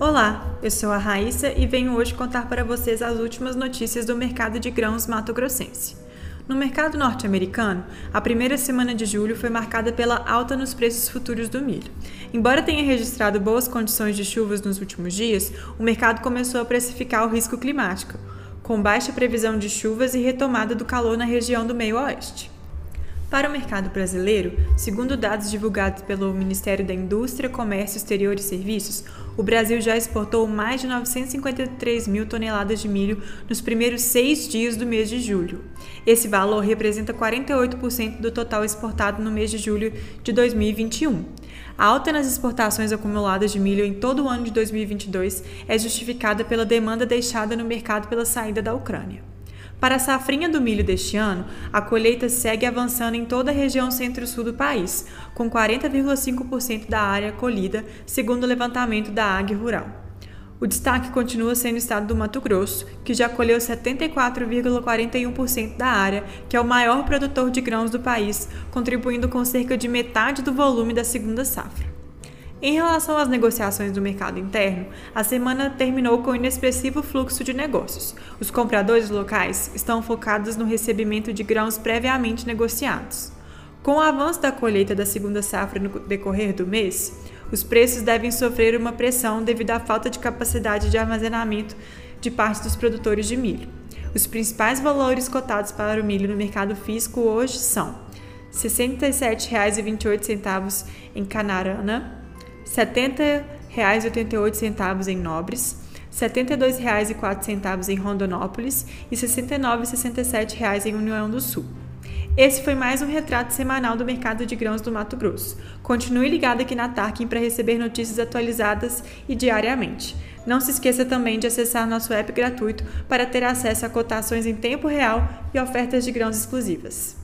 Olá, eu sou a Raíssa e venho hoje contar para vocês as últimas notícias do mercado de grãos mato-grossense. No mercado norte-americano, a primeira semana de julho foi marcada pela alta nos preços futuros do milho. Embora tenha registrado boas condições de chuvas nos últimos dias, o mercado começou a precificar o risco climático, com baixa previsão de chuvas e retomada do calor na região do meio-oeste. Para o mercado brasileiro, segundo dados divulgados pelo Ministério da Indústria, Comércio Exterior e Serviços, o Brasil já exportou mais de 953 mil toneladas de milho nos primeiros seis dias do mês de julho. Esse valor representa 48% do total exportado no mês de julho de 2021. A alta nas exportações acumuladas de milho em todo o ano de 2022 é justificada pela demanda deixada no mercado pela saída da Ucrânia. Para a safrinha do milho deste ano, a colheita segue avançando em toda a região centro-sul do país, com 40,5% da área colhida, segundo o levantamento da Ag Rural. O destaque continua sendo o estado do Mato Grosso, que já colheu 74,41% da área, que é o maior produtor de grãos do país, contribuindo com cerca de metade do volume da segunda safra. Em relação às negociações do mercado interno, a semana terminou com inexpressivo fluxo de negócios. Os compradores locais estão focados no recebimento de grãos previamente negociados. Com o avanço da colheita da segunda safra no decorrer do mês, os preços devem sofrer uma pressão devido à falta de capacidade de armazenamento de parte dos produtores de milho. Os principais valores cotados para o milho no mercado físico hoje são R$ 67,28 em Canarana, R$ 70,88 em Nobres, R$ 72,04 em Rondonópolis e R$ 69,67 em União do Sul. Esse foi mais um retrato semanal do mercado de grãos do Mato Grosso. Continue ligado aqui na Tarkin para receber notícias atualizadas e diariamente. Não se esqueça também de acessar nosso app gratuito para ter acesso a cotações em tempo real e ofertas de grãos exclusivas.